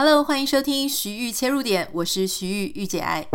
Hello，欢迎收听徐玉切入点，我是徐玉玉姐爱。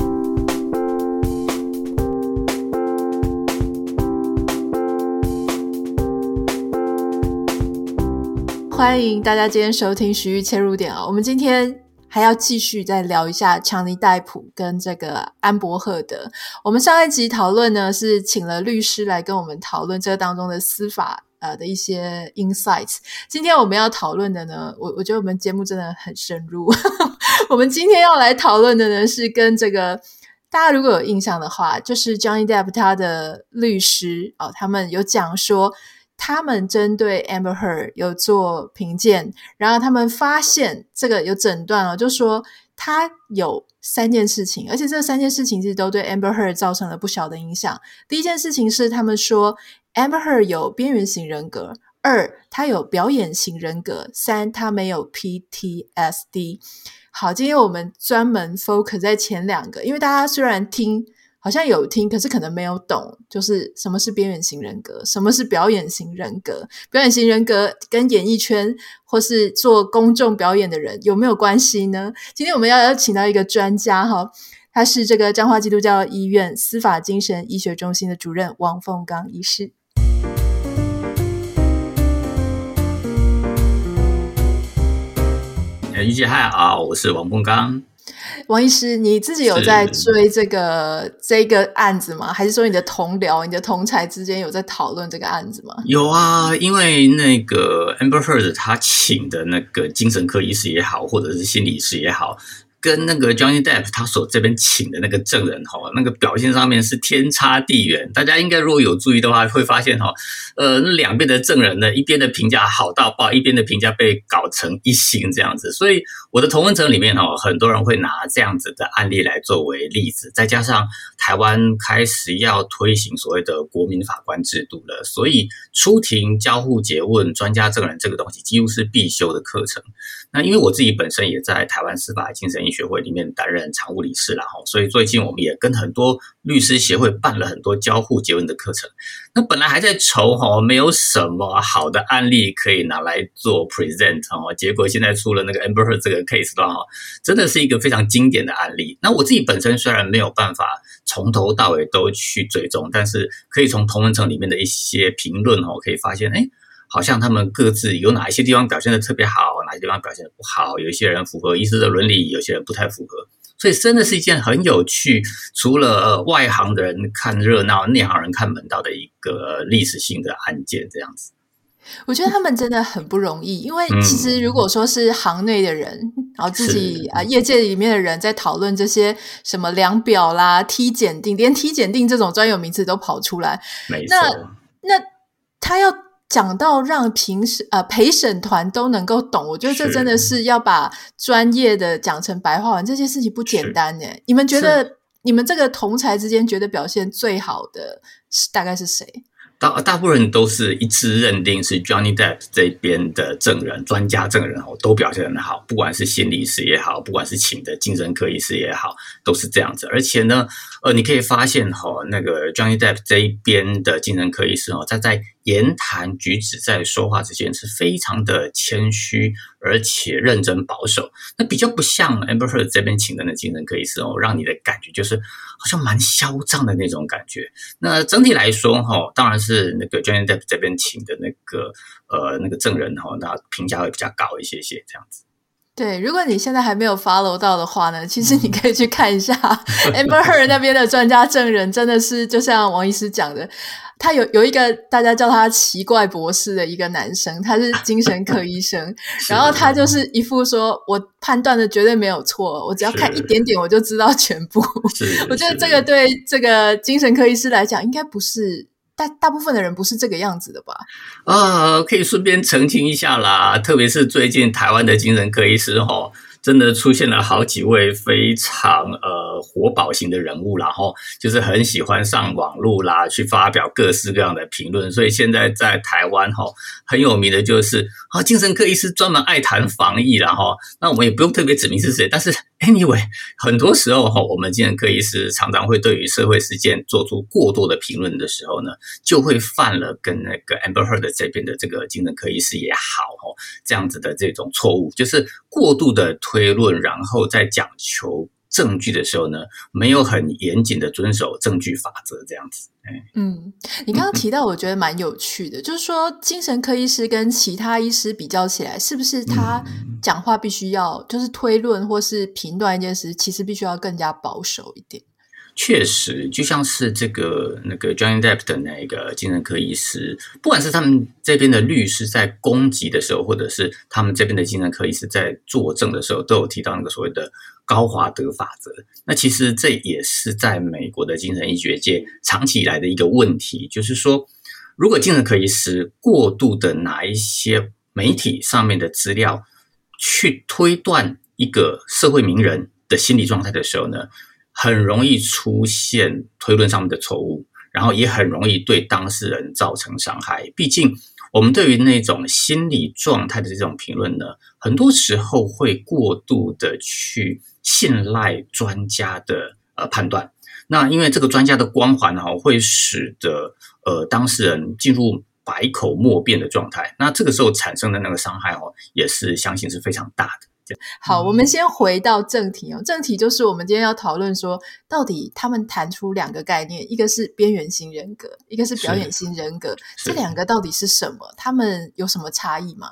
欢迎大家今天收听徐玉切入点啊，我们今天还要继续再聊一下强尼戴普跟这个安柏赫德。我们上一集讨论呢，是请了律师来跟我们讨论这当中的司法。呃的一些 insights，今天我们要讨论的呢，我我觉得我们节目真的很深入。我们今天要来讨论的呢，是跟这个大家如果有印象的话，就是 Johnny Depp 他的律师哦，他们有讲说，他们针对 Amber Heard 有做评鉴，然后他们发现这个有诊断了，就说他有三件事情，而且这三件事情其实都对 Amber Heard 造成了不小的影响。第一件事情是他们说。Amber Her 有边缘型人格，二，他有表演型人格，三，他没有 PTSD。好，今天我们专门 focus 在前两个，因为大家虽然听好像有听，可是可能没有懂，就是什么是边缘型人格，什么是表演型人格，表演型人格跟演艺圈或是做公众表演的人有没有关系呢？今天我们要邀请到一个专家哈，他是这个彰化基督教医院司法精神医学中心的主任王凤刚医师。御姐好，我是王凤刚。王医师，你自己有在追这个这个案子吗？还是说你的同僚、你的同才之间有在讨论这个案子吗？有啊，因为那个 Amber Heard 他请的那个精神科医师也好，或者是心理师也好。跟那个 Johnny Depp 他所这边请的那个证人哈，那个表现上面是天差地远。大家应该如果有注意的话，会发现哈，呃，那两边的证人呢，一边的评价好到爆，一边的评价被搞成一星这样子。所以我的同温层里面哈，很多人会拿这样子的案例来作为例子。再加上台湾开始要推行所谓的国民法官制度了，所以出庭交互詰问专家证人这个东西几乎是必修的课程。那因为我自己本身也在台湾司法精神医学会里面担任常务理事了哈，所以最近我们也跟很多律师协会办了很多交互詰问的课程。那本来还在愁哈，没有什么好的案例可以拿来做 present 哈，结果现在出了那个 Amber 这个 case 的哈，真的是一个非常经典的案例。那我自己本身虽然没有办法从头到尾都去追踪，但是可以从同文层里面的一些评论哈，可以发现哎。好像他们各自有哪一些地方表现的特别好，哪些地方表现的不好。有一些人符合医师的伦理，有些人不太符合。所以真的是一件很有趣，除了外行的人看热闹，内行人看门道的一个历史性的案件。这样子，我觉得他们真的很不容易，因为其实如果说是行内的人，嗯、然后自己啊业界里面的人在讨论这些什么量表啦、T 检定，连 T 检定这种专有名词都跑出来，没错。那那他要。讲到让评审呃陪审团都能够懂，我觉得这真的是要把专业的讲成白话文，这件事情不简单呢。你们觉得你们这个同才之间觉得表现最好的是大概是谁？大大部分人都是一致认定是 Johnny Depp 这边的证人、专家证人哦，都表现很好，不管是心理师也好，不管是请的精神科医师也好，都是这样子。而且呢，呃，你可以发现哈，那个 Johnny Depp 这一边的精神科医师哦，他在言谈举止在说话之间是非常的谦虚，而且认真保守。那比较不像 Amber Heard 这边请的那精神科医师哦，让你的感觉就是好像蛮嚣张的那种感觉。那整体来说哈，当然是那个 Johnny Depp 这边请的那个呃那个证人哈，那评价会比较高一些些这样子。对，如果你现在还没有 follow 到的话呢，其实你可以去看一下 Amber Heard 那边的专家证人，真的是就像王医师讲的，他有有一个大家叫他奇怪博士的一个男生，他是精神科医生，然后他就是一副说我判断的绝对没有错，我只要看一点点我就知道全部。我觉得这个对这个精神科医师来讲，应该不是。大大部分的人不是这个样子的吧？啊，可以顺便澄清一下啦，特别是最近台湾的精神科医师哈，真的出现了好几位非常呃活宝型的人物，然后就是很喜欢上网络啦，去发表各式各样的评论。所以现在在台湾哈很有名的就是啊，精神科医师专门爱谈防疫啦哈。那我们也不用特别指明是谁，但是 anyway，很多时候哈，我们精神科医师常常会对于社会事件做出过多的评论的时候呢，就会犯了跟那个 Amber Heard 这边的这个精神科医师也好哈这样子的这种错误，就是过度的论，然后再讲求。证据的时候呢，没有很严谨的遵守证据法则，这样子。嗯，你刚刚提到，我觉得蛮有趣的，嗯、就是说精神科医师跟其他医师比较起来，是不是他讲话必须要就是推论或是评断一件事，其实必须要更加保守一点？确实，就像是这个那个 John Depp 的那个精神科医师，不管是他们这边的律师在攻击的时候，或者是他们这边的精神科医师在作证的时候，都有提到那个所谓的高华德法则。那其实这也是在美国的精神医学界长期以来的一个问题，就是说，如果精神科医师过度的拿一些媒体上面的资料去推断一个社会名人的心理状态的时候呢，很容易出现推论上面的错误，然后也很容易对当事人造成伤害。毕竟，我们对于那种心理状态的这种评论呢，很多时候会过度的去信赖专家的呃判断。那因为这个专家的光环哈，会使得呃当事人进入百口莫辩的状态。那这个时候产生的那个伤害哦，也是相信是非常大的。好，我们先回到正题哦。正题就是我们今天要讨论说，到底他们谈出两个概念，一个是边缘型人格，一个是表演型人格，这两个到底是什么？他们有什么差异吗？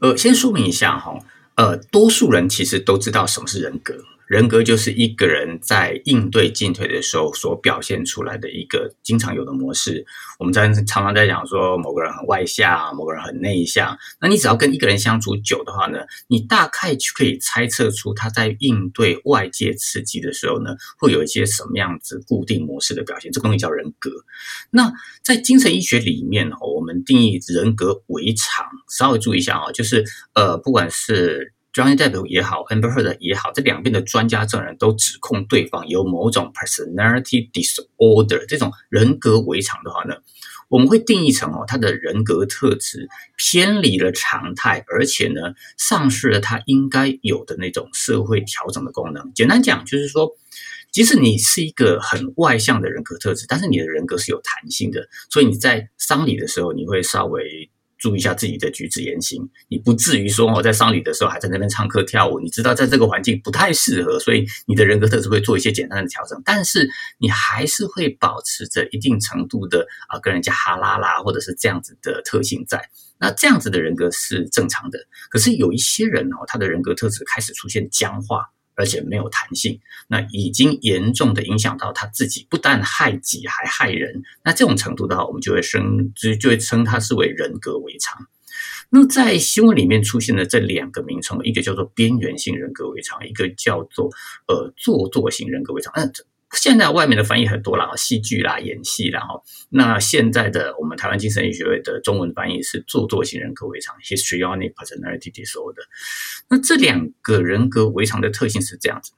呃，先说明一下哈，呃，多数人其实都知道什么是人格。人格就是一个人在应对进退的时候所表现出来的一个经常有的模式。我们在常常在讲说，某个人很外向，某个人很内向。那你只要跟一个人相处久的话呢，你大概就可以猜测出他在应对外界刺激的时候呢，会有一些什么样子固定模式的表现。这个东西叫人格。那在精神医学里面，我们定义人格为常，稍微注意一下啊，就是呃，不管是。Johnny Depp 也好，Amber Heard 也好，这两边的专家证人都指控对方有某种 personality disorder 这种人格违常的话呢，我们会定义成哦，他的人格特质偏离了常态，而且呢，丧失了他应该有的那种社会调整的功能。简单讲，就是说，即使你是一个很外向的人格特质，但是你的人格是有弹性的，所以你在丧礼的时候，你会稍微。注意一下自己的举止言行，你不至于说哦，在丧礼的时候还在那边唱歌跳舞。你知道在这个环境不太适合，所以你的人格特质会做一些简单的调整，但是你还是会保持着一定程度的啊，跟人家哈拉啦，或者是这样子的特性在。那这样子的人格是正常的。可是有一些人哦，他的人格特质开始出现僵化。而且没有弹性，那已经严重的影响到他自己，不但害己还害人。那这种程度的话，我们就会称就就会称他是为人格违常。那在新闻里面出现的这两个名称，一个叫做边缘性人格违常，一个叫做呃做作型人格违常。嗯。现在外面的翻译很多啦，戏剧啦、演戏啦哈。那现在的我们台湾精神医学会的中文翻译是做作型人格违常 （Histrionic Personality Disorder）。那这两个人格违常的特性是这样子，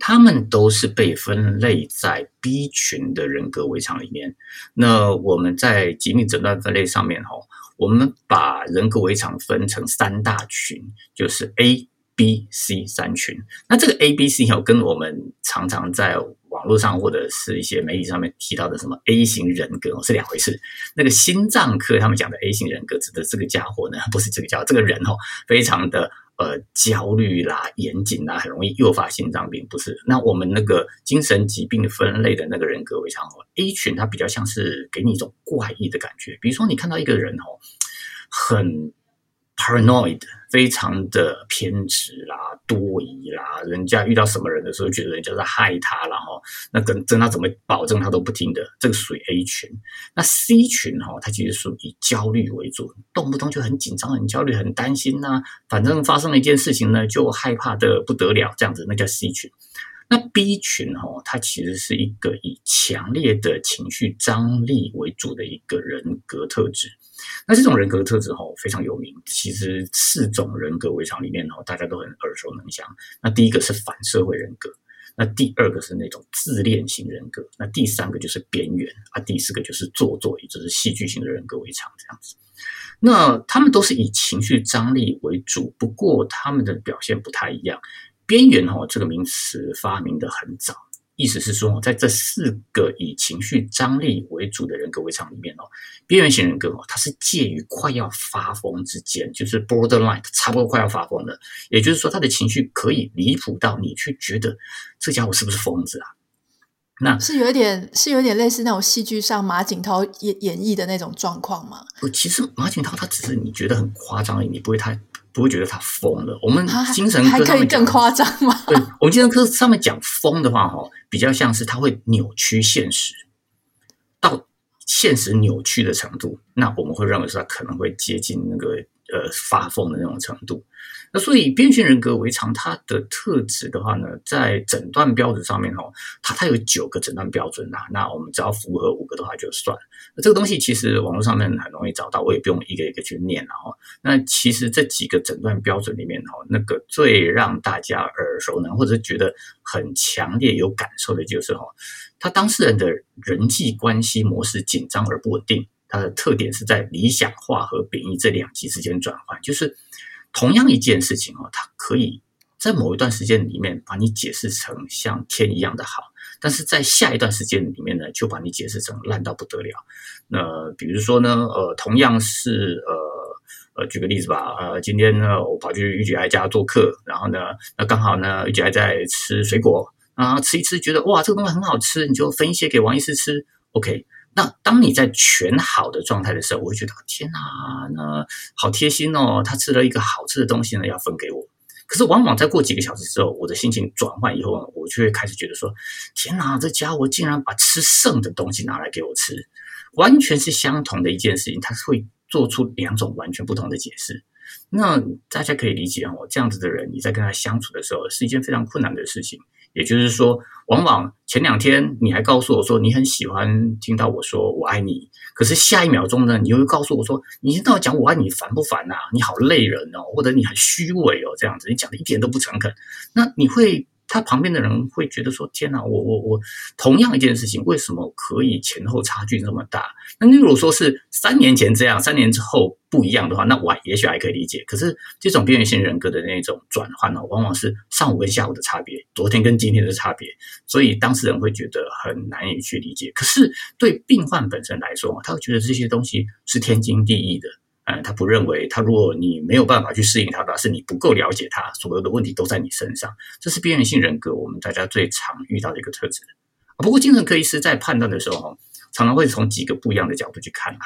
他们都是被分类在 B 群的人格违常里面。那我们在疾病诊断分类上面哈，我们把人格违常分成三大群，就是 A。B、C 三群，那这个 A、B、C 有跟我们常常在网络上或者是一些媒体上面提到的什么 A 型人格是两回事。那个心脏科他们讲的 A 型人格指的这个家伙呢，不是这个家伙，这个人哦，非常的呃焦虑啦、严谨啦，很容易诱发心脏病，不是？那我们那个精神疾病分类的那个人格为常哦，A 群它比较像是给你一种怪异的感觉，比如说你看到一个人哦，很。Paranoid，非常的偏执啦、多疑啦，人家遇到什么人的时候，觉得人家在害他，然后那跟跟他怎么保证他都不听的，这个属于 A 群。那 C 群哈，它其实属于焦虑为主，动不动就很紧张、很焦虑、很担心呐、反正发生了一件事情呢，就害怕的不得了，这样子，那叫 C 群。那 B 群哈，它其实是一个以强烈的情绪张力为主的一个人格特质。那这种人格特质哈非常有名，其实四种人格围场里面哈大家都很耳熟能详。那第一个是反社会人格，那第二个是那种自恋型人格，那第三个就是边缘啊，第四个就是做作，也就是戏剧型的人格围场这样子。那他们都是以情绪张力为主，不过他们的表现不太一样。边缘哦，这个名词发明得很早。意思是说，在这四个以情绪张力为主的人格围场里面哦，边缘型人格哦，它是介于快要发疯之间，就是 borderline，差不多快要发疯了。也就是说，他的情绪可以离谱到你去觉得这家伙是不是疯子啊？那是有一点，是有点类似那种戏剧上马景涛演演绎的那种状况吗？不，其实马景涛他只是你觉得很夸张而已，你不会太。不会觉得他疯了。我们精神科还可以更夸张吗？对，我们精神科上面讲疯的话，哈，比较像是他会扭曲现实，到现实扭曲的程度，那我们会认为说他可能会接近那个呃发疯的那种程度。那所以边缘人格违常，它的特质的话呢，在诊断标准上面哦，它它有九个诊断标准呐。那我们只要符合五个的话就算。那这个东西其实网络上面很容易找到，我也不用一个一个去念了哈。那其实这几个诊断标准里面哦，那个最让大家耳熟能或者觉得很强烈有感受的就是哈，他当事人的人际关系模式紧张而不稳定，它的特点是在理想化和贬义这两极之间转换，就是。同样一件事情哦，它可以在某一段时间里面把你解释成像天一样的好，但是在下一段时间里面呢，就把你解释成烂到不得了。那比如说呢，呃，同样是呃呃，举个例子吧，呃，今天呢，我跑去玉姐爱家做客，然后呢，那刚好呢，玉姐爱在吃水果，啊，吃一吃觉得哇，这个东西很好吃，你就分一些给王医师吃，OK。那当你在全好的状态的时候，我会觉得天哪，那好贴心哦，他吃了一个好吃的东西呢，要分给我。可是往往再过几个小时之后，我的心情转换以后，我就会开始觉得说，天哪，这家伙竟然把吃剩的东西拿来给我吃，完全是相同的一件事情，他是会做出两种完全不同的解释。那大家可以理解哦，这样子的人，你在跟他相处的时候，是一件非常困难的事情。也就是说，往往前两天你还告诉我说你很喜欢听到我说我爱你，可是下一秒钟呢，你又告诉我说你听到讲我爱你烦不烦呐？你好累人哦，或者你很虚伪哦，这样子，你讲的一点都不诚恳，那你会。他旁边的人会觉得说：“天哪，我我我，同样一件事情，为什么可以前后差距这么大？那你如果说是三年前这样，三年之后不一样的话，那我也许还可以理解。可是这种边缘性人格的那种转换呢，往往是上午跟下午的差别，昨天跟今天的差别，所以当事人会觉得很难以去理解。可是对病患本身来说，他会觉得这些东西是天经地义的。”嗯，他不认为他，如果你没有办法去适应他的，是你不够了解他，所有的问题都在你身上。这是边缘性人格，我们大家最常遇到的一个特质。不过，精神科医师在判断的时候，常常会从几个不一样的角度去看啊。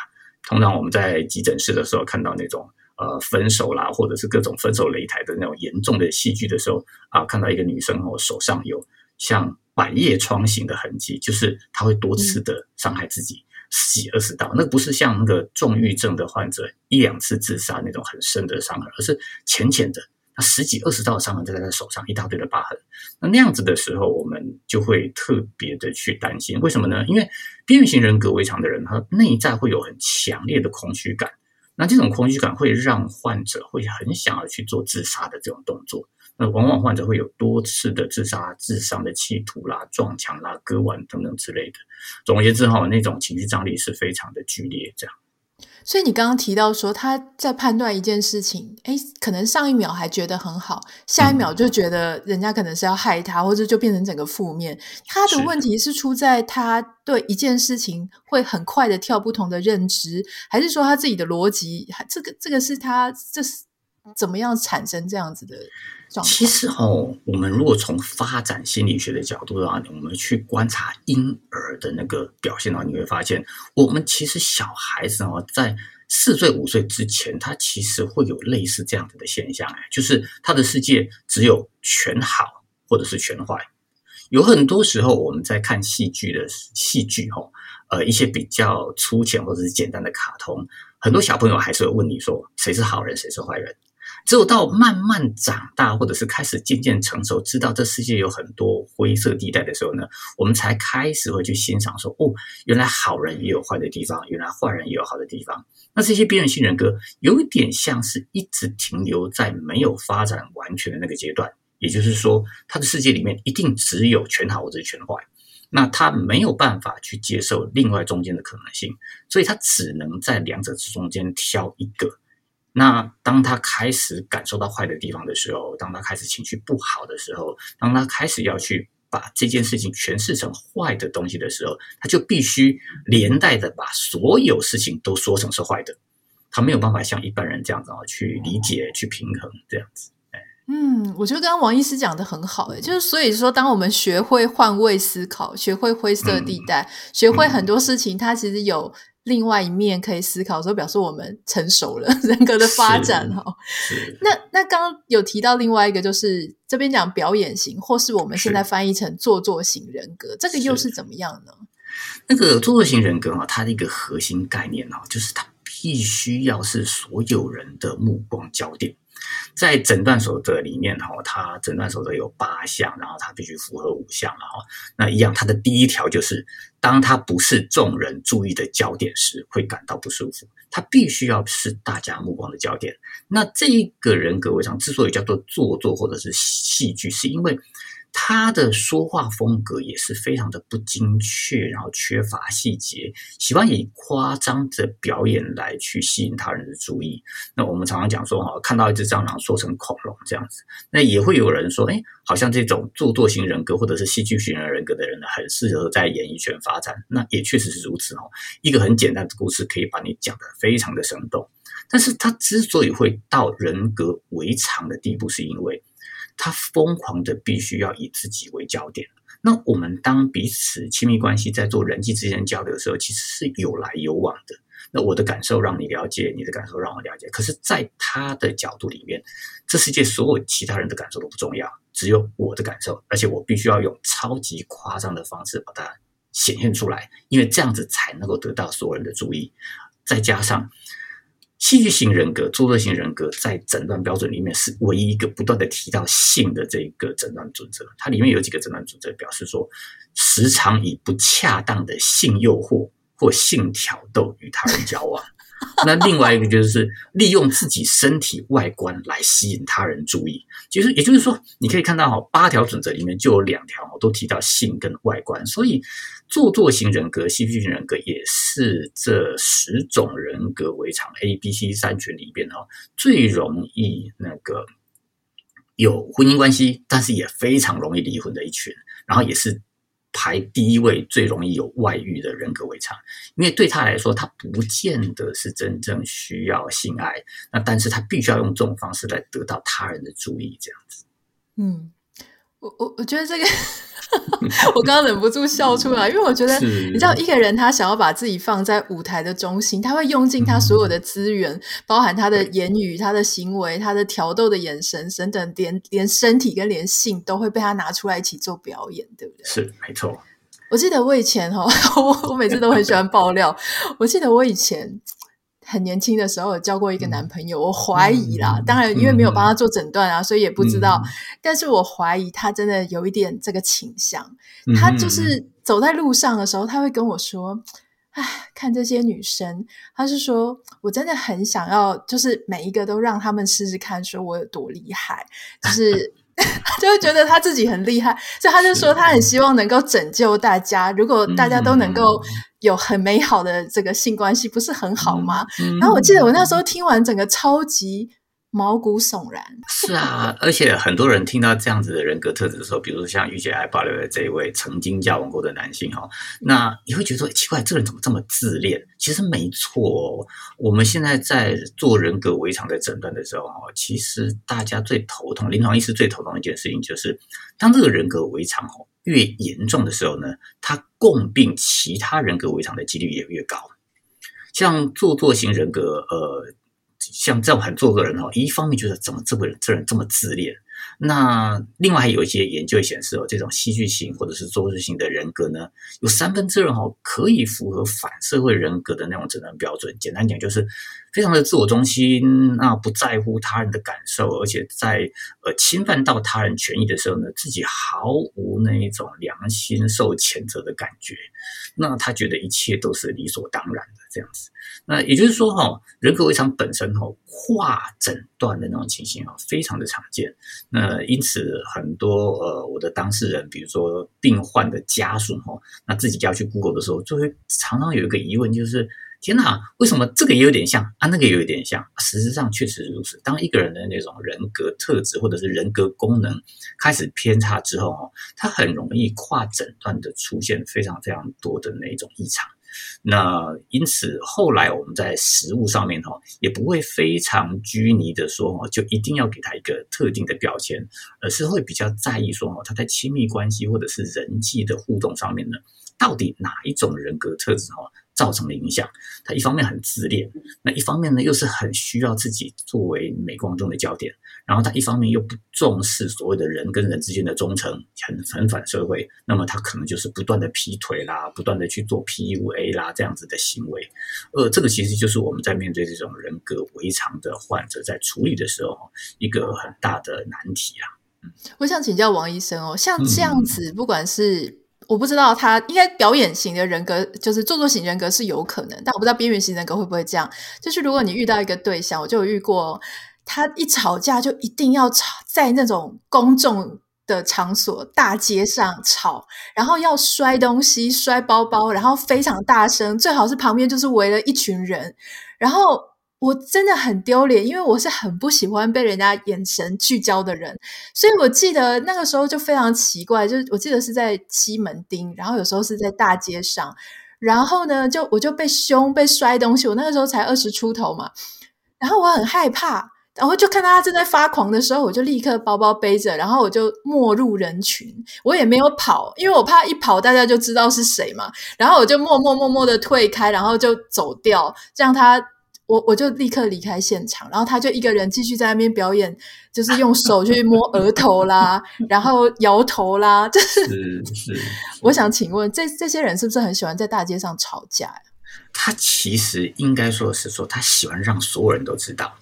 通常我们在急诊室的时候，看到那种呃分手啦，或者是各种分手擂台的那种严重的戏剧的时候啊，看到一个女生哦，手上有像百叶窗型的痕迹，就是她会多次的伤害自己。嗯十几二十道，那不是像那个重郁症的患者一两次自杀那种很深的伤痕，而是浅浅的，那十几二十道的伤痕就在他手上，一大堆的疤痕。那那样子的时候，我们就会特别的去担心，为什么呢？因为边缘型人格违常的人，他内在会有很强烈的空虚感，那这种空虚感会让患者会很想要去做自杀的这种动作。那往往患者会有多次的自杀、自伤的企图啦、撞墙啦、割腕等等之类的。总而言之，哈，那种情绪张力是非常的剧烈。这样，所以你刚刚提到说他在判断一件事情，哎，可能上一秒还觉得很好，下一秒就觉得人家可能是要害他，嗯、或者就变成整个负面。他的问题是出在他对一件事情会很快的跳不同的认知，还是说他自己的逻辑？这个这个是他这是怎么样产生这样子的？其实哦，我们如果从发展心理学的角度的话，我们去观察婴儿的那个表现的话，你会发现，我们其实小孩子哦，在四岁五岁之前，他其实会有类似这样子的现象，哎，就是他的世界只有全好或者是全坏。有很多时候，我们在看戏剧的戏剧哦，呃，一些比较粗浅或者是简单的卡通，很多小朋友还是会问你说，谁是好人，谁是坏人。只有到慢慢长大，或者是开始渐渐成熟，知道这世界有很多灰色地带的时候呢，我们才开始会去欣赏说：哦，原来好人也有坏的地方，原来坏人也有好的地方。那这些边缘性人格有一点像是一直停留在没有发展完全的那个阶段，也就是说，他的世界里面一定只有全好或者全坏。那他没有办法去接受另外中间的可能性，所以他只能在两者之中间挑一个。那当他开始感受到坏的地方的时候，当他开始情绪不好的时候，当他开始要去把这件事情诠释成坏的东西的时候，他就必须连带的把所有事情都说成是坏的。他没有办法像一般人这样子啊去理解、去平衡这样子。嗯，我觉得刚刚王医师讲的很好，诶，就是所以说，当我们学会换位思考，学会灰色地带，嗯、学会很多事情，它其实有另外一面可以思考，所以表示我们成熟了，人格的发展哈。那那刚刚有提到另外一个，就是这边讲表演型，或是我们现在翻译成做作型人格，这个又是怎么样呢？那个做作型人格啊，它的一个核心概念啊，就是它必须要是所有人的目光焦点。在诊断守则里面，哈，它诊断守则有八项，然后它必须符合五项，然后那一样，它的第一条就是，当他不是众人注意的焦点时，会感到不舒服。他必须要是大家目光的焦点。那这一个人格违常之所以叫做做作或者是戏剧，是因为。他的说话风格也是非常的不精确，然后缺乏细节，喜欢以夸张的表演来去吸引他人的注意。那我们常常讲说，哈，看到一只蟑螂说成恐龙这样子，那也会有人说，哎，好像这种做作型人格或者是戏剧型人格的人呢，很适合在演艺圈发展。那也确实是如此哦。一个很简单的故事可以把你讲得非常的生动，但是他之所以会到人格违常的地步，是因为。他疯狂的必须要以自己为焦点。那我们当彼此亲密关系在做人际之间交流的时候，其实是有来有往的。那我的感受让你了解，你的感受让我了解。可是，在他的角度里面，这世界所有其他人的感受都不重要，只有我的感受，而且我必须要用超级夸张的方式把它显现出来，因为这样子才能够得到所有人的注意。再加上。戏剧型人格、作作型人格在诊断标准里面是唯一一个不断的提到性的这个诊断准则。它里面有几个诊断准则，表示说，时常以不恰当的性诱惑或性挑逗与他人交往。那另外一个就是利用自己身体外观来吸引他人注意，其实也就是说，你可以看到哈，八条准则里面就有两条都提到性跟外观，所以做作型人格、戏剧型人格也是这十种人格围场 A、B、C 三群里边哈最容易那个有婚姻关系，但是也非常容易离婚的一群，然后也是。排第一位最容易有外遇的人格为常，因为对他来说，他不见得是真正需要性爱，那但是他必须要用这种方式来得到他人的注意，这样子。嗯，我我我觉得这个。我刚刚忍不住笑出来，因为我觉得，你知道，一个人他想要把自己放在舞台的中心，他会用尽他所有的资源，嗯、包含他的言语、他的行为、他的挑逗的眼神等等，连连身体跟连性都会被他拿出来一起做表演，对不对？是，没错。我记得我以前哈，我我每次都很喜欢爆料。我记得我以前。很年轻的时候有交过一个男朋友，嗯、我怀疑啦，嗯、当然因为没有帮他做诊断啊，嗯、所以也不知道。嗯、但是我怀疑他真的有一点这个倾向。嗯、他就是走在路上的时候，他会跟我说：“哎，看这些女生。”她是说：“我真的很想要，就是每一个都让他们试试看，说我有多厉害。”就是。他就会觉得他自己很厉害，所以他就说他很希望能够拯救大家。如果大家都能够有很美好的这个性关系，不是很好吗？然后我记得我那时候听完整个超级。毛骨悚然。是啊，而且很多人听到这样子的人格特质的时候，比如说像御姐爱保留的这一位曾经交往过的男性哈，那你会觉得说奇怪，这个人怎么这么自恋？其实没错，我们现在在做人格围场的诊断的时候哈，其实大家最头痛，临床医师最头痛的一件事情就是，当这个人格围场哈越严重的时候呢，他共病其他人格围场的几率也越高。像做作型人格，呃。像这样很做作的人哦，一方面觉得怎么这个人这人这么自恋，那另外还有一些研究显示哦，这种戏剧型或者是做作型的人格呢，有三分之二哦可以符合反社会人格的那种诊断标准。简单讲就是，非常的自我中心，那不在乎他人的感受，而且在呃侵犯到他人权益的时候呢，自己毫无那一种良心受谴责的感觉，那他觉得一切都是理所当然的这样子。那也就是说哈，人格违常本身哈跨诊断的那种情形啊，非常的常见。那因此很多呃我的当事人，比如说病患的家属哈，那自己要去 Google 的时候，就会常常有一个疑问，就是。天哪，为什么这个也有点像啊？那个也有点像。实上确实如此。当一个人的那种人格特质或者是人格功能开始偏差之后，哦，他很容易跨诊断的出现非常非常多的那种异常。那因此后来我们在实务上面，哈，也不会非常拘泥的说，哈，就一定要给他一个特定的标签，而是会比较在意说，哈，他在亲密关系或者是人际的互动上面呢，到底哪一种人格特质，哈。造成的影响，他一方面很自恋，那一方面呢又是很需要自己作为镁光中的焦点，然后他一方面又不重视所谓的人跟人之间的忠诚，很很反社会，那么他可能就是不断的劈腿啦，不断的去做 PUA 啦这样子的行为，呃，这个其实就是我们在面对这种人格违常的患者在处理的时候一个很大的难题啊。嗯，我想请教王医生哦，像这样子，不管是我不知道他应该表演型的人格，就是做作型人格是有可能，但我不知道边缘型人格会不会这样。就是如果你遇到一个对象，我就遇过，他一吵架就一定要吵在那种公众的场所、大街上吵，然后要摔东西、摔包包，然后非常大声，最好是旁边就是围了一群人，然后。我真的很丢脸，因为我是很不喜欢被人家眼神聚焦的人，所以我记得那个时候就非常奇怪，就是我记得是在西门町，然后有时候是在大街上，然后呢，就我就被凶、被摔东西，我那个时候才二十出头嘛，然后我很害怕，然后就看到他正在发狂的时候，我就立刻包包背着，然后我就没入人群，我也没有跑，因为我怕一跑大家就知道是谁嘛，然后我就默默默默的退开，然后就走掉，这样他。我我就立刻离开现场，然后他就一个人继续在那边表演，就是用手去摸额头啦，然后摇头啦，就是 是。是我想请问，这这些人是不是很喜欢在大街上吵架呀？他其实应该说是说，他喜欢让所有人都知道。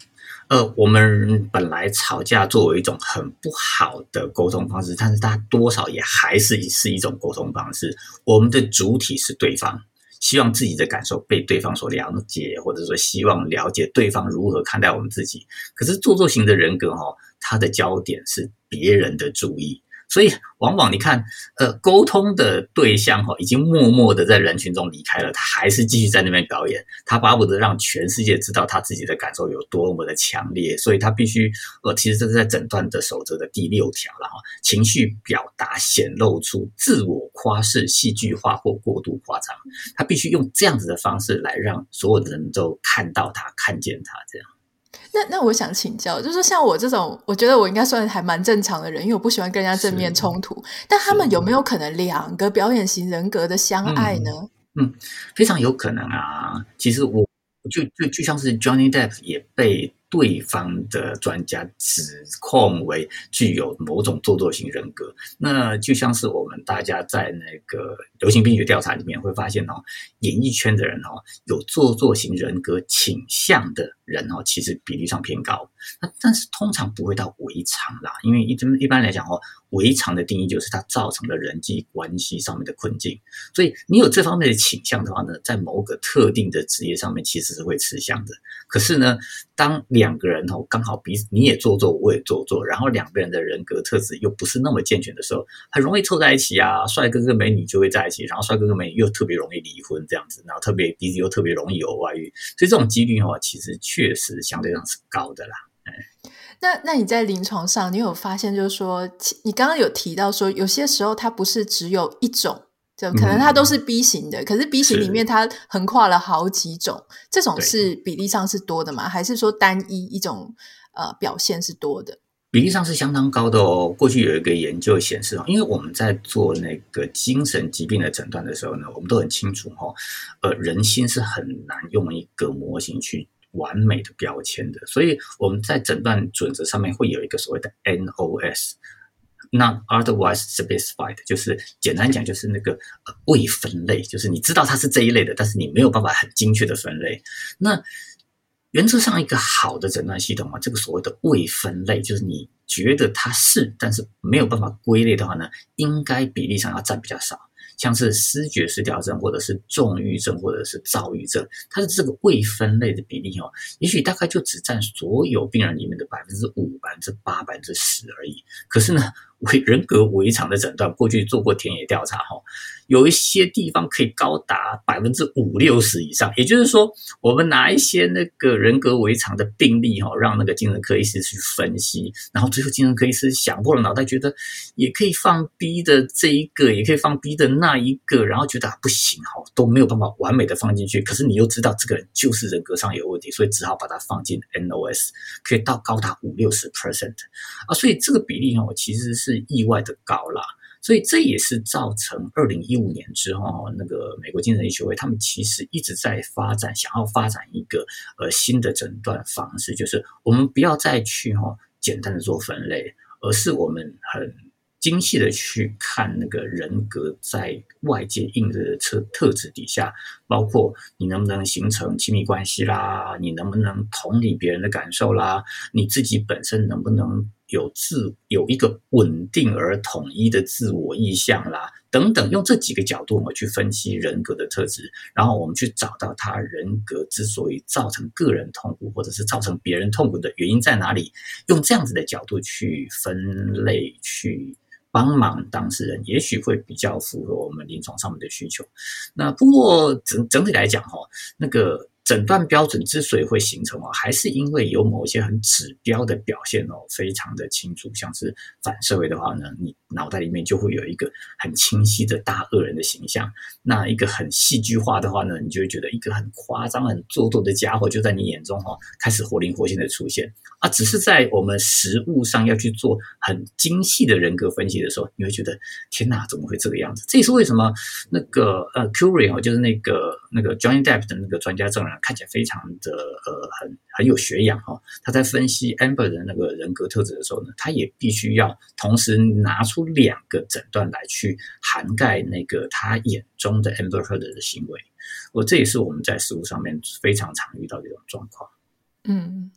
呃，我们本来吵架作为一种很不好的沟通方式，但是它多少也还是是一种沟通方式。我们的主体是对方。希望自己的感受被对方所了解，或者说希望了解对方如何看待我们自己。可是做作型的人格哈，他的焦点是别人的注意。所以，往往你看，呃，沟通的对象哈，已经默默的在人群中离开了，他还是继续在那边表演。他巴不得让全世界知道他自己的感受有多么的强烈，所以他必须，呃，其实这是在诊断的守则的第六条了哈。情绪表达显露出自我夸饰、戏剧化或过度夸张，他必须用这样子的方式来让所有的人都看到他、看见他这样。那那我想请教，就是像我这种，我觉得我应该算还蛮正常的人，因为我不喜欢跟人家正面冲突。但他们有没有可能两个表演型人格的相爱呢？嗯，嗯，非常有可能啊。其实我就就就像是 Johnny Depp 也被。对方的专家指控为具有某种做作型人格，那就像是我们大家在那个流行病学调查里面会发现哦，演艺圈的人哦，有做作型人格倾向的人哦，其实比例上偏高。那但是通常不会到围场啦，因为一般一般来讲哦，围场的定义就是它造成了人际关系上面的困境。所以你有这方面的倾向的话呢，在某个特定的职业上面其实是会吃香的。可是呢，当两个人哦刚好彼此你也做做，我也做做，然后两个人的人格特质又不是那么健全的时候，很容易凑在一起啊。帅哥跟美女就会在一起，然后帅哥跟美女又特别容易离婚这样子，然后特别彼此又特别容易有外遇，所以这种几率哦，其实确实相对上是高的啦。那那你在临床上，你有发现就是说，你刚刚有提到说，有些时候它不是只有一种。就可能它都是 B 型的，嗯、可是 B 型里面它横跨了好几种，这种是比例上是多的吗？还是说单一一种呃表现是多的？比例上是相当高的哦。过去有一个研究显示哦，因为我们在做那个精神疾病的诊断的时候呢，我们都很清楚哦，呃，人心是很难用一个模型去完美的标签的，所以我们在诊断准则上面会有一个所谓的 NOS。Not otherwise specified，就是简单讲，就是那个呃未分类，就是你知道它是这一类的，但是你没有办法很精确的分类。那原则上，一个好的诊断系统啊，这个所谓的未分类，就是你觉得它是，但是没有办法归类的话呢，应该比例上要占比较少。像是失觉失调症，或者是重郁症，或者是躁郁症，它的这个未分类的比例哦，也许大概就只占所有病人里面的百分之五、百分之八、百分之十而已。可是呢，为人格违常的诊断，过去做过田野调查哈，有一些地方可以高达百分之五六十以上。也就是说，我们拿一些那个人格违常的病例哈，让那个精神科医师去分析，然后最后精神科医师想破了脑袋，觉得也可以放 B 的这一个，也可以放 B 的那一个，然后觉得不行哈，都没有办法完美的放进去。可是你又知道这个人就是人格上有问题，所以只好把它放进 NOS，可以到高达五六十 percent 啊，所以这个比例呢，我，其实是。是意外的高啦，所以这也是造成二零一五年之后，那个美国精神医学会他们其实一直在发展，想要发展一个呃新的诊断方式，就是我们不要再去哈简单的做分类，而是我们很精细的去看那个人格在外界映射的特特质底下，包括你能不能形成亲密关系啦，你能不能同理别人的感受啦，你自己本身能不能。有自有一个稳定而统一的自我意向啦，等等，用这几个角度我们去分析人格的特质，然后我们去找到他人格之所以造成个人痛苦，或者是造成别人痛苦的原因在哪里，用这样子的角度去分类，去帮忙当事人，也许会比较符合我们临床上面的需求。那不过整整体来讲哈，那个。诊断标准之所以会形成哦，还是因为有某些很指标的表现哦，非常的清楚。像是反社会的话呢，你脑袋里面就会有一个很清晰的大恶人的形象；那一个很戏剧化的话呢，你就会觉得一个很夸张、很做作的家伙就在你眼中哈，开始活灵活现的出现啊。只是在我们实务上要去做很精细的人格分析的时候，你会觉得天哪，怎么会这个样子？这也是为什么那个呃，Curry 哦，就是那个那个 Johnny Depp 的那个专家证人。看起来非常的呃很很有学养哈，他在分析 Amber 的那个人格特质的时候呢，他也必须要同时拿出两个诊断来去涵盖那个他眼中的 Amber Heard 的行为，我这也是我们在实物上面非常常遇到的一种状况。嗯。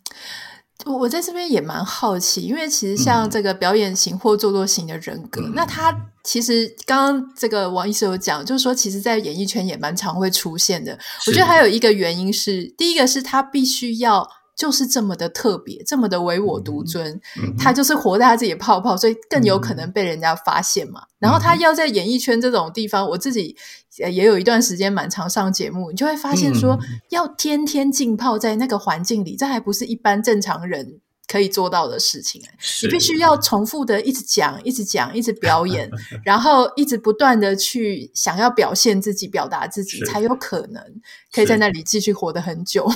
我在这边也蛮好奇，因为其实像这个表演型或做作型的人格，嗯、那他其实刚刚这个王医师有讲，就是说，其实，在演艺圈也蛮常会出现的。我觉得还有一个原因是，第一个是他必须要。就是这么的特别，这么的唯我独尊，他就是活在他自己的泡泡，所以更有可能被人家发现嘛。嗯、然后他要在演艺圈这种地方，我自己也有一段时间蛮常上节目，你就会发现说，嗯、要天天浸泡在那个环境里，这还不是一般正常人。可以做到的事情，你必须要重复的一直讲，一直讲，一直表演，然后一直不断的去想要表现自己、表达自己，才有可能可以在那里继续活得很久嘛。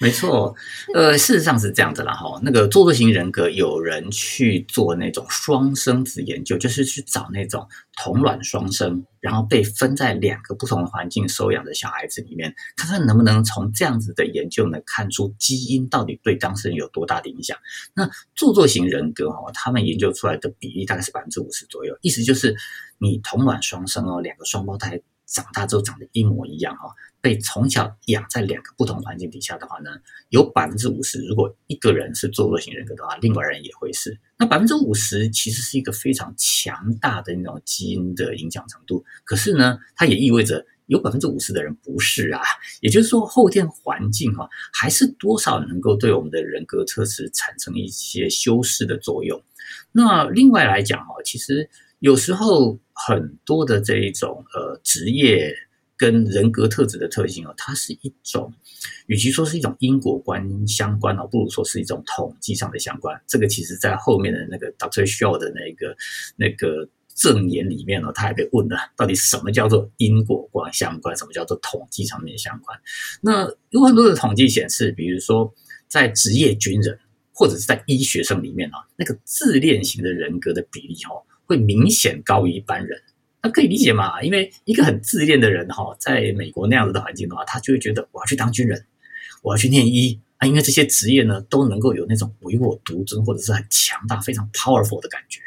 没错，呃，事实上是这样子啦哈。那个做作型人格，有人去做那种双生子研究，就是去找那种。同卵双生，然后被分在两个不同的环境收养的小孩子里面，看看能不能从这样子的研究呢，看出基因到底对当事人有多大的影响。那做作型人格哈，他们研究出来的比例大概是百分之五十左右，意思就是你同卵双生哦，两个双胞胎长大之后长得一模一样哈。被从小养在两个不同环境底下的话呢，有百分之五十，如果一个人是做作型人格的话，另外人也会是。那百分之五十其实是一个非常强大的那种基因的影响程度。可是呢，它也意味着有百分之五十的人不是啊。也就是说，后天环境哈，还是多少能够对我们的人格特质产生一些修饰的作用。那另外来讲哈，其实有时候很多的这一种呃职业。跟人格特质的特性哦，它是一种，与其说是一种因果关相关哦，不如说是一种统计上的相关。这个其实在后面的那个 Doctor Shaw 的那个那个证言里面呢，他还被问了，到底什么叫做因果关相关，什么叫做统计上面相关？那有很多的统计显示，比如说在职业军人或者是在医学生里面啊，那个自恋型的人格的比例哦，会明显高于一般人。那可以理解嘛？因为一个很自恋的人哈，在美国那样子的环境的话，他就会觉得我要去当军人，我要去念医啊，因为这些职业呢都能够有那种唯我独尊或者是很强大、非常 powerful 的感觉。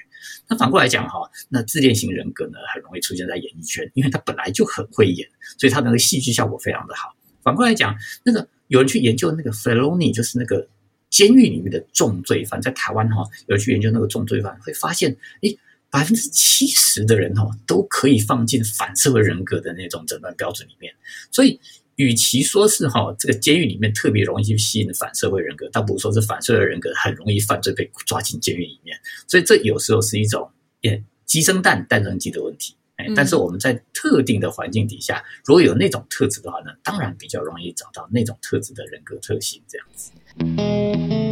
那反过来讲哈，那自恋型人格呢，很容易出现在演艺圈，因为他本来就很会演，所以他那个戏剧效果非常的好。反过来讲，那个有人去研究那个 felony，就是那个监狱里面的重罪犯，在台湾哈，有人去研究那个重罪犯，会发现，诶，百分之七十的人哈都可以放进反社会人格的那种诊断标准里面。所以，与其说是哈这个监狱里面特别容易去吸引反社会人格，倒不如说是反社会人格很容易犯罪被抓进监狱里面。所以，这有时候是一种也鸡生蛋，蛋生鸡的问题。但是我们在特定的环境底下，如果有那种特质的话呢，当然比较容易找到那种特质的人格特性，这样子。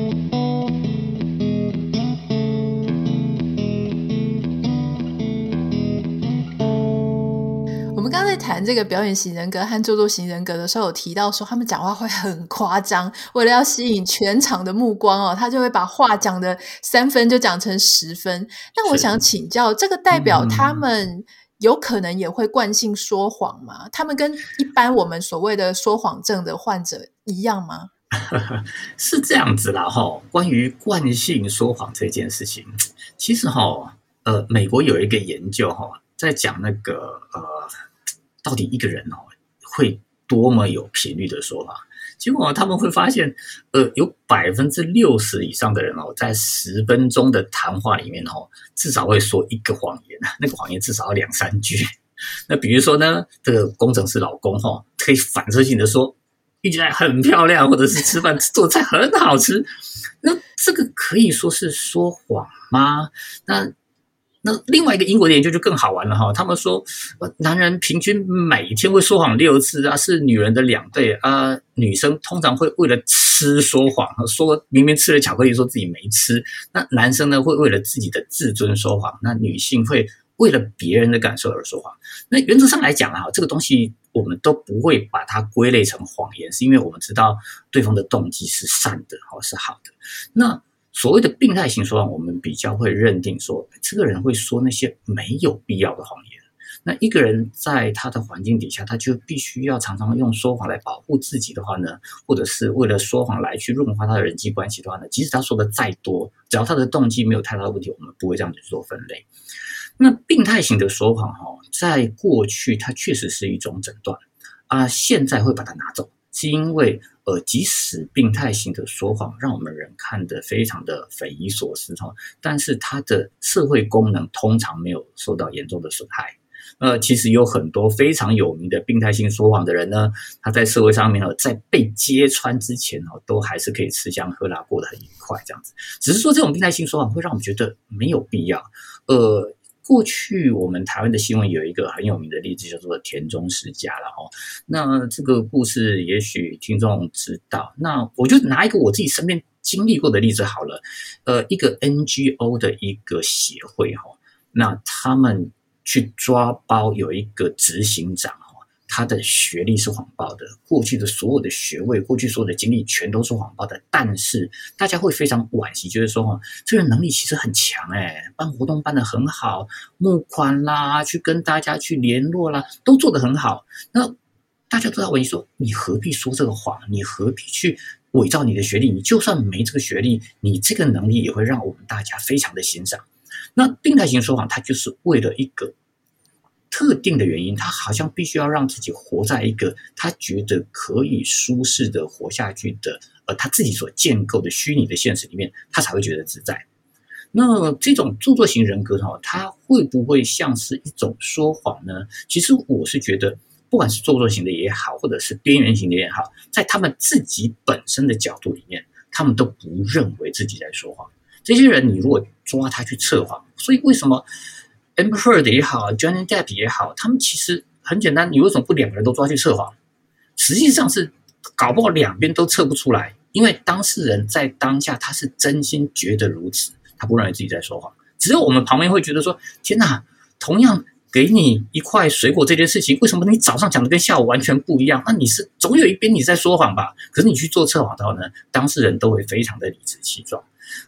谈这个表演型人格和做作型人格的时候，有提到说他们讲话会很夸张，为了要吸引全场的目光哦，他就会把话讲的三分就讲成十分。那我想请教，这个代表他们？有可能也会惯性说谎吗？他们跟一般我们所谓的说谎症的患者一样吗？是这样子啦，哈。关于惯性说谎这件事情，其实哈，呃，美国有一个研究哈，在讲那个呃，到底一个人哦会多么有频率的说谎。结果他们会发现，呃，有百分之六十以上的人哦，在十分钟的谈话里面哦，至少会说一个谎言，那个谎言至少要两三句。那比如说呢，这个工程师老公哈，可以反射性的说，遇起来很漂亮，或者是吃饭做菜很好吃。那这个可以说是说谎吗？那？那另外一个英国的研究就更好玩了哈，他们说，男人平均每天会说谎六次啊，是女人的两倍啊。女生通常会为了吃说谎，说明明吃了巧克力，说自己没吃。那男生呢，会为了自己的自尊说谎。那女性会为了别人的感受而说谎。那原则上来讲啊，这个东西我们都不会把它归类成谎言，是因为我们知道对方的动机是善的，哦，是好的。那。所谓的病态型说谎，我们比较会认定说，这个人会说那些没有必要的谎言。那一个人在他的环境底下，他就必须要常常用说谎来保护自己的话呢，或者是为了说谎来去润滑他的人际关系的话呢，即使他说的再多，只要他的动机没有太大的问题，我们不会这样子做分类。那病态型的说谎，哈，在过去它确实是一种诊断啊，现在会把它拿走。是因为，呃，即使病态型的说谎让我们人看得非常的匪夷所思哈，但是它的社会功能通常没有受到严重的损害。呃，其实有很多非常有名的病态性说谎的人呢，他在社会上面呢，在被揭穿之前哦，都还是可以吃香喝辣，过得很愉快这样子。只是说这种病态性说谎会让我们觉得没有必要，呃。过去我们台湾的新闻有一个很有名的例子，叫做田中世家了哦。那这个故事也许听众知道。那我就拿一个我自己身边经历过的例子好了。呃，一个 NGO 的一个协会哈，那他们去抓包有一个执行长。他的学历是谎报的，过去的所有的学位，过去所有的经历全都是谎报的。但是大家会非常惋惜，就是说，哈，这个人能力其实很强，哎，办活动办得很好，募款啦，去跟大家去联络啦，都做得很好。那大家都在问你说，你何必说这个谎？你何必去伪造你的学历？你就算没这个学历，你这个能力也会让我们大家非常的欣赏。那病态型说谎，它就是为了一个。特定的原因，他好像必须要让自己活在一个他觉得可以舒适的活下去的，呃，他自己所建构的虚拟的现实里面，他才会觉得自在。那这种做作型人格哈，他会不会像是一种说谎呢？其实我是觉得，不管是做作型的也好，或者是边缘型的也好，在他们自己本身的角度里面，他们都不认为自己在说谎。这些人，你如果抓他去测谎，所以为什么？Amber Heard 也好，Johnny Depp 也好，他们其实很简单，你为什么不两个人都抓去测谎？实际上是搞不好两边都测不出来，因为当事人在当下他是真心觉得如此，他不认为自己在说谎。只有我们旁边会觉得说：天哪，同样给你一块水果这件事情，为什么你早上讲的跟下午完全不一样？那你是总有一边你在说谎吧？可是你去做测谎的话呢，当事人都会非常的理直气壮。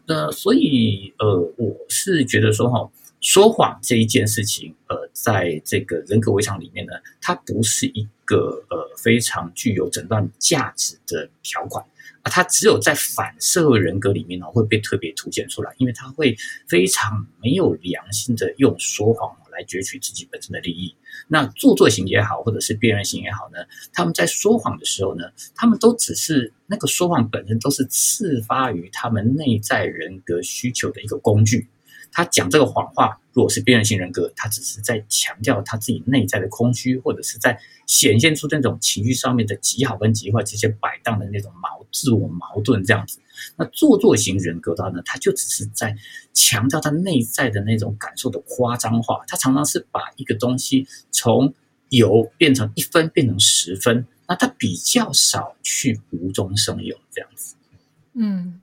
那所以呃，我是觉得说哈。说谎这一件事情，呃，在这个人格围墙里面呢，它不是一个呃非常具有诊断价值的条款啊，它只有在反社会人格里面呢会被特别凸显出来，因为它会非常没有良心的用说谎来攫取自己本身的利益。那做作型也好，或者是边缘型也好呢，他们在说谎的时候呢，他们都只是那个说谎本身都是刺发于他们内在人格需求的一个工具。他讲这个谎话，如果是边缘型人格，他只是在强调他自己内在的空虚，或者是在显现出那种情绪上面的极好跟极坏这些摆荡的那种矛自我矛盾这样子。那做作型人格的话呢，他就只是在强调他内在的那种感受的夸张化。他常常是把一个东西从有变成一分变成十分，那他比较少去无中生有这样子。嗯。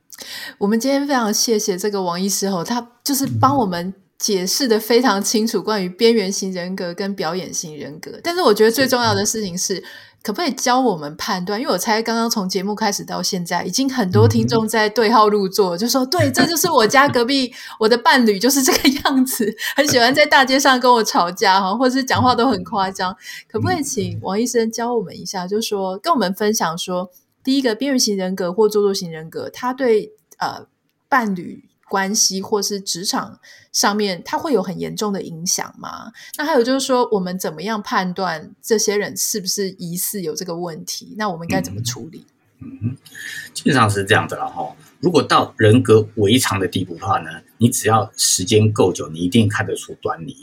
我们今天非常谢谢这个王医师哦，他就是帮我们解释的非常清楚关于边缘型人格跟表演型人格。但是我觉得最重要的事情是，可不可以教我们判断？因为我猜刚刚从节目开始到现在，已经很多听众在对号入座，就说对，这就是我家隔壁我的伴侣就是这个样子，很喜欢在大街上跟我吵架哈，或者是讲话都很夸张。可不可以请王医生教我们一下？就是说跟我们分享说。第一个边缘型人格或做作型人格，他对呃伴侣关系或是职场上面，他会有很严重的影响吗？那还有就是说，我们怎么样判断这些人是不是疑似有这个问题？那我们应该怎么处理？嗯嗯，基本上是这样的了哈。如果到人格违常的地步的话呢，你只要时间够久，你一定看得出端倪。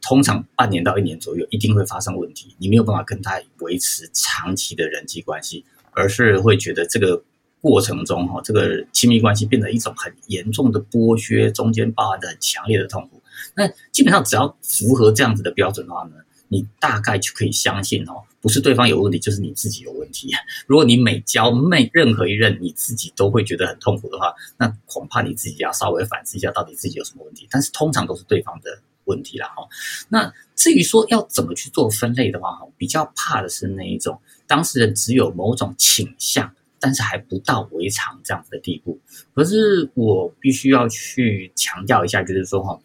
通常半年到一年左右，一定会发生问题，你没有办法跟他维持长期的人际关系。而是会觉得这个过程中哈，这个亲密关系变成一种很严重的剥削，中间包含着很强烈的痛苦。那基本上只要符合这样子的标准的话呢，你大概就可以相信哦，不是对方有问题，就是你自己有问题。如果你每交每任何一任你自己都会觉得很痛苦的话，那恐怕你自己要稍微反思一下，到底自己有什么问题。但是通常都是对方的问题啦哈。那至于说要怎么去做分类的话哈，比较怕的是那一种。当事人只有某种倾向，但是还不到违常这样子的地步。可是我必须要去强调一下，就是说哈，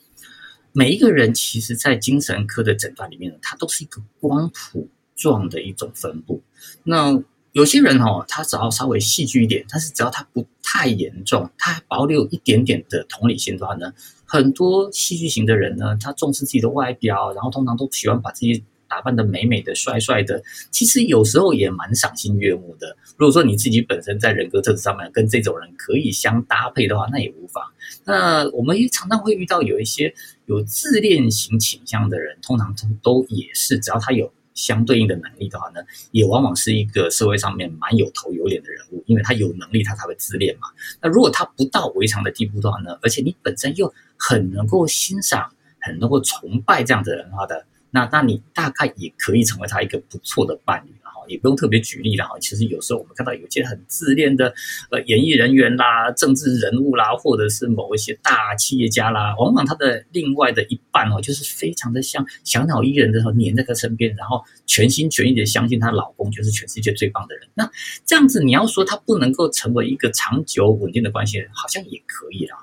每一个人其实在精神科的诊断里面呢，它都是一个光谱状的一种分布。那有些人哈，他只要稍微戏剧一点，但是只要他不太严重，他还保留一点点的同理心的话呢，很多戏剧型的人呢，他重视自己的外表，然后通常都喜欢把自己。打扮的美美的、帅帅的，其实有时候也蛮赏心悦目的。如果说你自己本身在人格特质上面跟这种人可以相搭配的话，那也无妨。那我们也常常会遇到有一些有自恋型倾向的人，通常都也是，只要他有相对应的能力的话呢，也往往是一个社会上面蛮有头有脸的人物，因为他有能力，他才会自恋嘛。那如果他不到围常的地步的话呢，而且你本身又很能够欣赏、很能够崇拜这样的人的话的。那那你大概也可以成为他一个不错的伴侣了哈，也不用特别举例了哈。其实有时候我们看到有些很自恋的呃演艺人员啦、政治人物啦，或者是某一些大企业家啦，往往他的另外的一半哦，就是非常的像小鸟依人的时候黏在他身边，然后全心全意的相信她老公就是全世界最棒的人。那这样子你要说他不能够成为一个长久稳定的关系，好像也可以啦。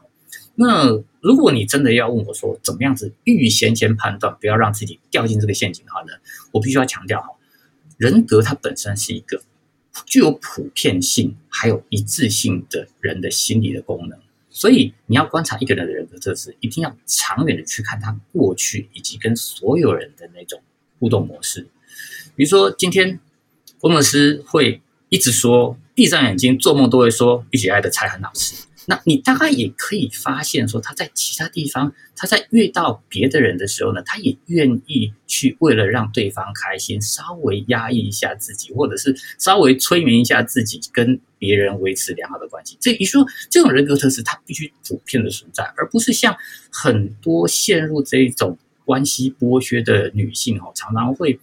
那如果你真的要问我说怎么样子预先先判断，不要让自己掉进这个陷阱的话呢，我必须要强调哈，人格它本身是一个具有普遍性还有一致性的人的心理的功能，所以你要观察一个人的人格特质，一定要长远的去看他过去以及跟所有人的那种互动模式。比如说今天工程师会一直说，闭上眼睛做梦都会说御姐爱的菜很好吃。那你大概也可以发现，说他在其他地方，他在遇到别的人的时候呢，他也愿意去为了让对方开心，稍微压抑一下自己，或者是稍微催眠一下自己，跟别人维持良好的关系。这一说，这种人格特质，它必须普遍的存在，而不是像很多陷入这一种关系剥削的女性哦，常常会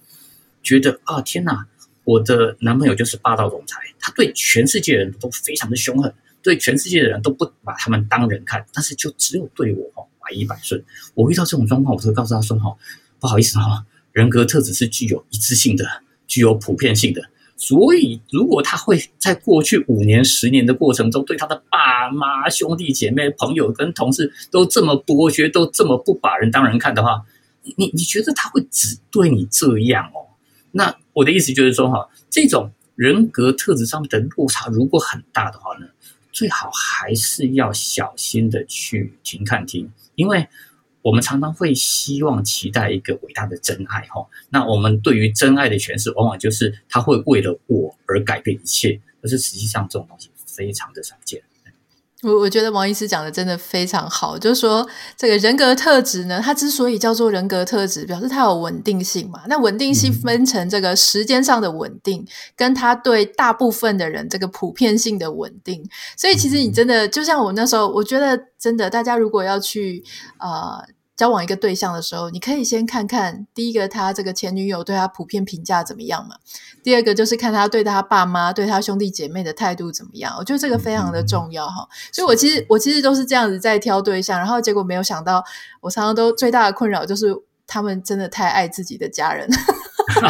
觉得啊，天哪，我的男朋友就是霸道总裁，他对全世界人都非常的凶狠。对全世界的人都不把他们当人看，但是就只有对我哈百依百顺。我遇到这种状况，我就会告诉他说哈，不好意思哈，人格特质是具有一致性的，具有普遍性的。所以如果他会在过去五年、十年的过程中，对他的爸妈、兄弟姐妹、朋友跟同事都这么剥削，都这么不把人当人看的话，你你觉得他会只对你这样哦？那我的意思就是说哈，这种人格特质上面的落差如果很大的话呢，最好还是要小心的去停看听，因为我们常常会希望期待一个伟大的真爱哈。那我们对于真爱的诠释，往往就是他会为了我而改变一切，可是实际上这种东西非常的少见。我我觉得王医师讲的真的非常好，就是说这个人格特质呢，它之所以叫做人格特质，表示它有稳定性嘛。那稳定性分成这个时间上的稳定，跟它对大部分的人这个普遍性的稳定。所以其实你真的就像我那时候，我觉得真的，大家如果要去呃。交往一个对象的时候，你可以先看看第一个他这个前女友对他普遍评价怎么样嘛？第二个就是看他对他爸妈、对他兄弟姐妹的态度怎么样。我觉得这个非常的重要哈。所以我其实我其实都是这样子在挑对象，然后结果没有想到，我常常都最大的困扰就是他们真的太爱自己的家人，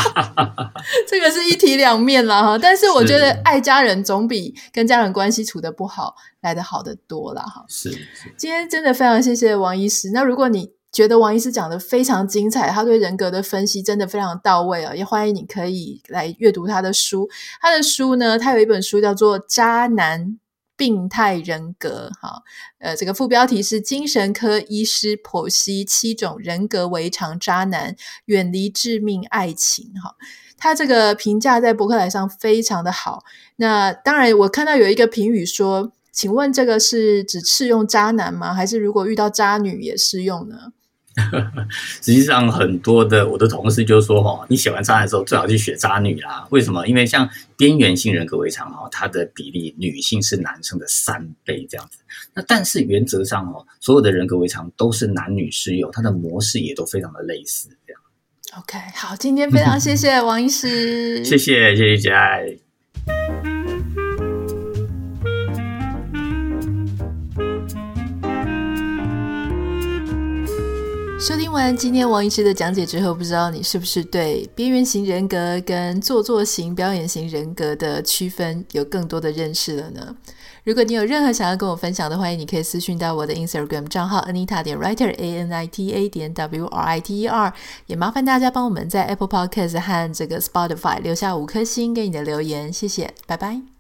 这个是一体两面啦哈。但是我觉得爱家人总比跟家人关系处得不好来得好得多啦哈。是，是，今天真的非常谢谢王医师。那如果你觉得王医师讲的非常精彩，他对人格的分析真的非常到位啊！也欢迎你可以来阅读他的书。他的书呢，他有一本书叫做《渣男病态人格》哈，呃，这个副标题是“精神科医师剖析七种人格围常渣男，远离致命爱情”哈。他这个评价在博客来上非常的好。那当然，我看到有一个评语说：“请问这个是只适用渣男吗？还是如果遇到渣女也适用呢？” 实际上，很多的我的同事就说：“哦，你写完渣男之后，最好去学渣女啦。为什么？因为像边缘性人格围常哈，它的比例女性是男生的三倍这样子。那但是原则上哦，所有的人格围常都是男女适用，它的模式也都非常的类似这样。OK，好，今天非常谢谢王医师，谢谢谢谢姐爱。收听完今天王医师的讲解之后，不知道你是不是对边缘型人格跟做作型表演型人格的区分有更多的认识了呢？如果你有任何想要跟我分享的，欢迎你可以私讯到我的 Instagram 账号 Anita 点 Writer A N I T A 点 W R I T E R，也麻烦大家帮我们在 Apple Podcast 和这个 Spotify 留下五颗星给你的留言，谢谢，拜拜。